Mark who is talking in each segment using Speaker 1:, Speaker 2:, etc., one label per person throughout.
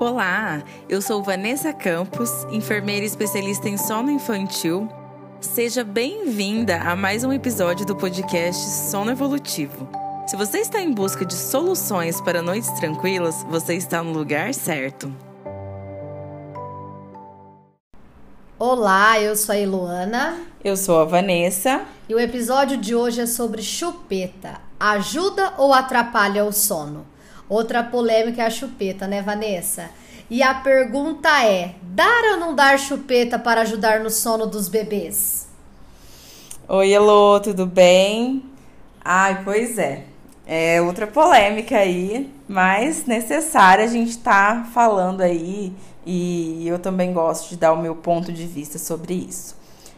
Speaker 1: Olá, eu sou Vanessa Campos, enfermeira especialista em sono infantil. Seja bem-vinda a mais um episódio do podcast Sono Evolutivo. Se você está em busca de soluções para noites tranquilas, você está no lugar certo.
Speaker 2: Olá, eu sou a Iluana.
Speaker 1: Eu sou a Vanessa.
Speaker 2: E o episódio de hoje é sobre chupeta. Ajuda ou atrapalha o sono? Outra polêmica é a chupeta, né, Vanessa? E a pergunta é: dar ou não dar chupeta para ajudar no sono dos bebês?
Speaker 1: Oi, Elô, tudo bem? Ai, pois é. É outra polêmica aí, mas necessária a gente tá falando aí e eu também gosto de dar o meu ponto de vista sobre isso,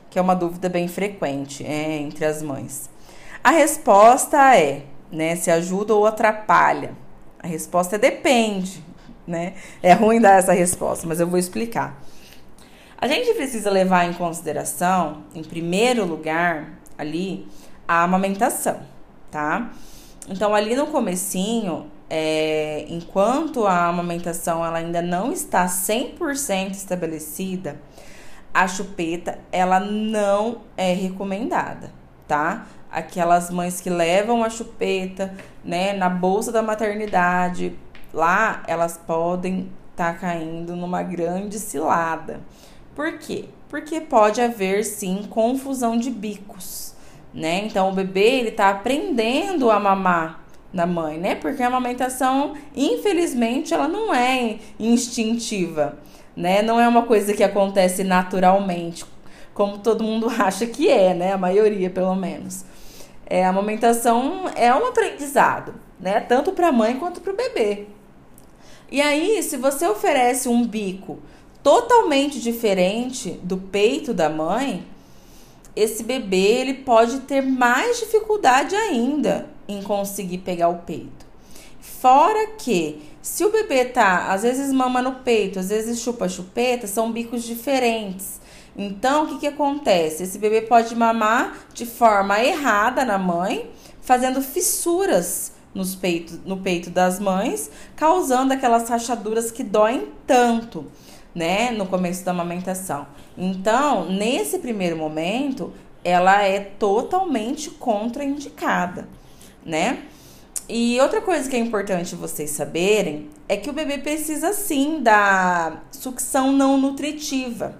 Speaker 1: que é uma dúvida bem frequente é, entre as mães. A resposta é, né, se ajuda ou atrapalha. A resposta é depende, né? É ruim dar essa resposta, mas eu vou explicar. A gente precisa levar em consideração, em primeiro lugar, ali, a amamentação, tá? Então, ali no comecinho, é, enquanto a amamentação ela ainda não está 100% estabelecida, a chupeta ela não é recomendada, tá? Aquelas mães que levam a chupeta, né, na bolsa da maternidade, lá elas podem estar tá caindo numa grande cilada. Por quê? Porque pode haver sim confusão de bicos, né? Então o bebê ele tá aprendendo a mamar da mãe, né? Porque a amamentação, infelizmente, ela não é instintiva, né? Não é uma coisa que acontece naturalmente, como todo mundo acha que é, né? A maioria, pelo menos. É, a amamentação é um aprendizado, né? Tanto para a mãe quanto para o bebê. E aí, se você oferece um bico totalmente diferente do peito da mãe, esse bebê ele pode ter mais dificuldade ainda em conseguir pegar o peito. Fora que, se o bebê tá, às vezes mama no peito, às vezes chupa chupeta, são bicos diferentes. Então, o que, que acontece? Esse bebê pode mamar de forma errada na mãe, fazendo fissuras nos peito, no peito das mães, causando aquelas rachaduras que doem tanto, né, no começo da amamentação. Então, nesse primeiro momento, ela é totalmente contraindicada né? E outra coisa que é importante vocês saberem é que o bebê precisa sim da sucção não nutritiva,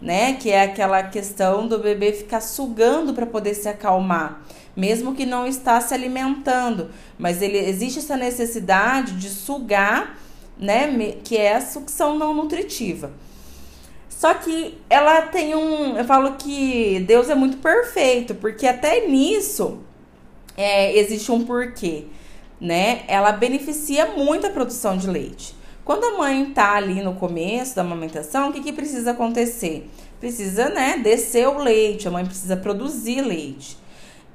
Speaker 1: né? Que é aquela questão do bebê ficar sugando para poder se acalmar, mesmo que não está se alimentando, mas ele existe essa necessidade de sugar, né? Que é a sucção não nutritiva. Só que ela tem um. Eu falo que Deus é muito perfeito, porque até nisso é, existe um porquê, né? Ela beneficia muito a produção de leite. Quando a mãe tá ali no começo da amamentação, o que, que precisa acontecer? Precisa, né, descer o leite, a mãe precisa produzir leite.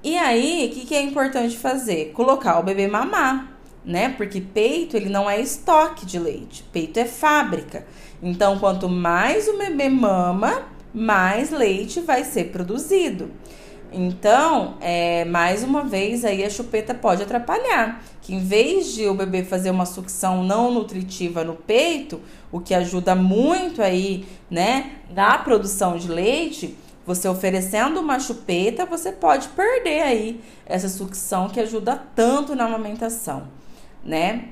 Speaker 1: E aí, o que, que é importante fazer? Colocar o bebê mamar, né? Porque peito, ele não é estoque de leite, peito é fábrica. Então, quanto mais o bebê mama, mais leite vai ser produzido. Então, é, mais uma vez, aí a chupeta pode atrapalhar. Que em vez de o bebê fazer uma sucção não nutritiva no peito, o que ajuda muito aí, né, na produção de leite, você oferecendo uma chupeta, você pode perder aí essa sucção que ajuda tanto na amamentação, né?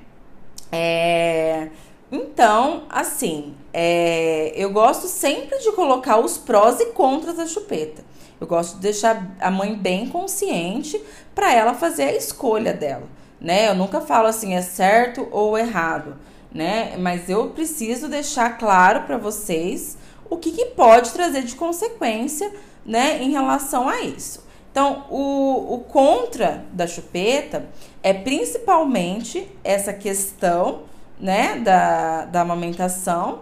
Speaker 1: É... Então, assim, é... eu gosto sempre de colocar os prós e contras da chupeta. Eu gosto de deixar a mãe bem consciente para ela fazer a escolha dela, né? Eu nunca falo assim é certo ou errado, né? Mas eu preciso deixar claro para vocês o que, que pode trazer de consequência, né, em relação a isso. Então, o, o contra da chupeta é principalmente essa questão, né, da, da amamentação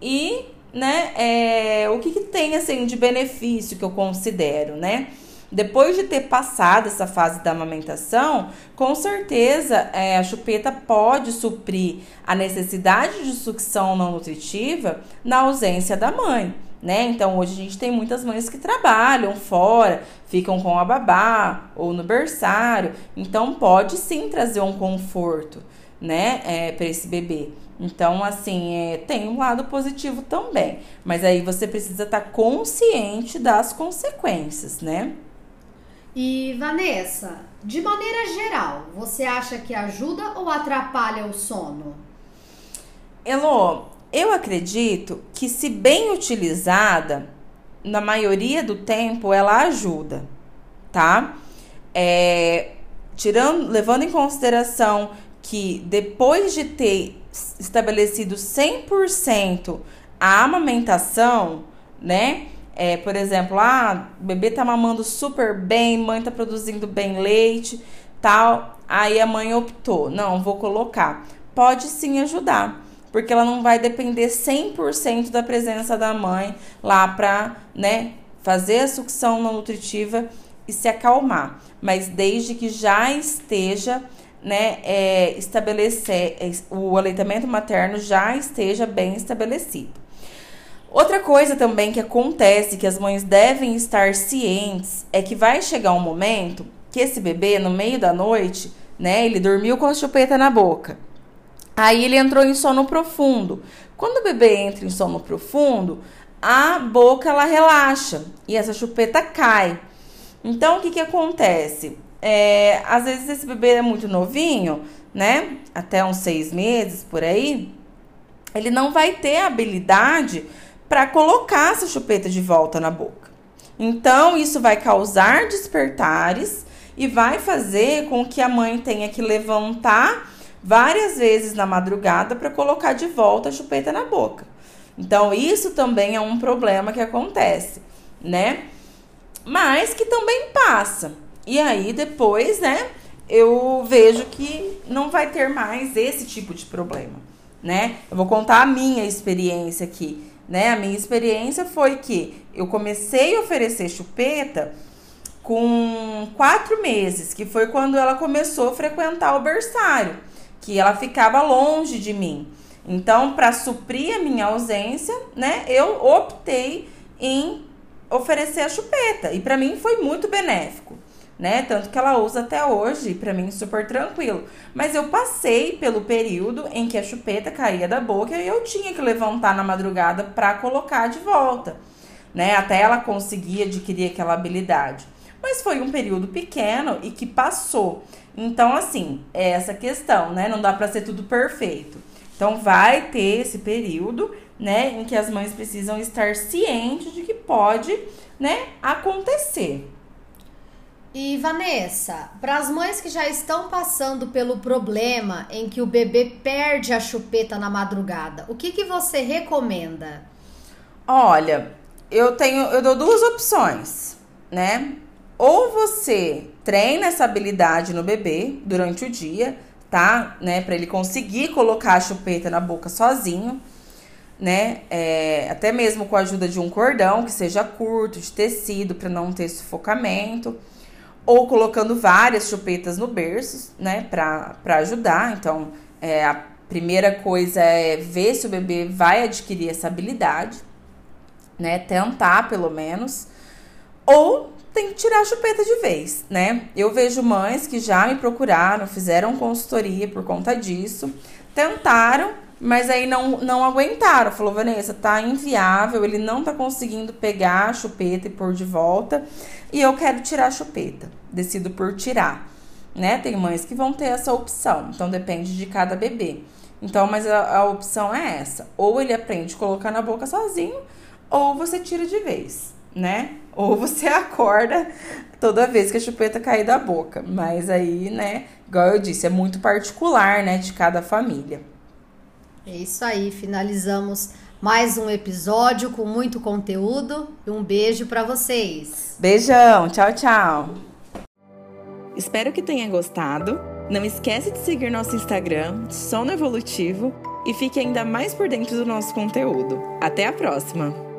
Speaker 1: e né? É, o que, que tem assim de benefício que eu considero, né? Depois de ter passado essa fase da amamentação, com certeza é, a chupeta pode suprir a necessidade de sucção não nutritiva na ausência da mãe. Né? Então hoje a gente tem muitas mães que trabalham fora, ficam com a babá ou no berçário, então pode sim trazer um conforto, né, é, para esse bebê. Então, assim, é, tem um lado positivo também. Mas aí você precisa estar tá consciente das consequências, né?
Speaker 2: E Vanessa, de maneira geral, você acha que ajuda ou atrapalha o sono?
Speaker 1: Elo, eu acredito que se bem utilizada, na maioria do tempo ela ajuda, tá? É, tirando, levando em consideração que depois de ter estabelecido 100% a amamentação, né? É, por exemplo, ah, o bebê tá mamando super bem, mãe tá produzindo bem leite, tal. Aí a mãe optou, não, vou colocar. Pode sim ajudar, porque ela não vai depender 100% da presença da mãe lá para, né, fazer a sucção nutritiva e se acalmar, mas desde que já esteja né, é, estabelecer é, o aleitamento materno já esteja bem estabelecido. Outra coisa também que acontece que as mães devem estar cientes é que vai chegar um momento que esse bebê no meio da noite, né, ele dormiu com a chupeta na boca. Aí ele entrou em sono profundo. Quando o bebê entra em sono profundo, a boca ela relaxa e essa chupeta cai. Então o que que acontece? É, às vezes esse bebê é muito novinho, né? Até uns seis meses por aí, ele não vai ter habilidade para colocar essa chupeta de volta na boca. Então, isso vai causar despertares e vai fazer com que a mãe tenha que levantar várias vezes na madrugada para colocar de volta a chupeta na boca. Então, isso também é um problema que acontece, né? Mas que também passa. E aí depois, né, eu vejo que não vai ter mais esse tipo de problema, né? Eu vou contar a minha experiência aqui, né? A minha experiência foi que eu comecei a oferecer chupeta com quatro meses, que foi quando ela começou a frequentar o berçário, que ela ficava longe de mim. Então, para suprir a minha ausência, né, eu optei em oferecer a chupeta. E para mim foi muito benéfico né? Tanto que ela usa até hoje, para mim super tranquilo. Mas eu passei pelo período em que a chupeta caía da boca e eu tinha que levantar na madrugada para colocar de volta, né? Até ela conseguir adquirir aquela habilidade. Mas foi um período pequeno e que passou. Então, assim, é essa questão, né? Não dá para ser tudo perfeito. Então, vai ter esse período, né, em que as mães precisam estar cientes de que pode, né, acontecer.
Speaker 2: E Vanessa, para as mães que já estão passando pelo problema em que o bebê perde a chupeta na madrugada, o que, que você recomenda?
Speaker 1: Olha, eu tenho, eu dou duas opções, né? Ou você treina essa habilidade no bebê durante o dia, tá? Né? Para ele conseguir colocar a chupeta na boca sozinho, né? É, até mesmo com a ajuda de um cordão que seja curto, de tecido, para não ter sufocamento ou colocando várias chupetas no berço, né, para ajudar. Então, é, a primeira coisa é ver se o bebê vai adquirir essa habilidade, né, tentar pelo menos, ou tem que tirar a chupeta de vez, né? Eu vejo mães que já me procuraram, fizeram consultoria por conta disso, tentaram, mas aí não, não aguentaram. Falou, Vanessa, tá inviável, ele não tá conseguindo pegar a chupeta e pôr de volta e eu quero tirar a chupeta. Decido por tirar, né? Tem mães que vão ter essa opção, então depende de cada bebê. Então, mas a, a opção é essa: ou ele aprende a colocar na boca sozinho, ou você tira de vez, né? Ou você acorda toda vez que a chupeta cair da boca. Mas aí, né, igual eu disse, é muito particular, né, de cada família.
Speaker 2: É isso aí, finalizamos mais um episódio com muito conteúdo e um beijo para vocês.
Speaker 1: Beijão, tchau, tchau. Espero que tenha gostado. Não esquece de seguir nosso Instagram, Sono Evolutivo, e fique ainda mais por dentro do nosso conteúdo. Até a próxima!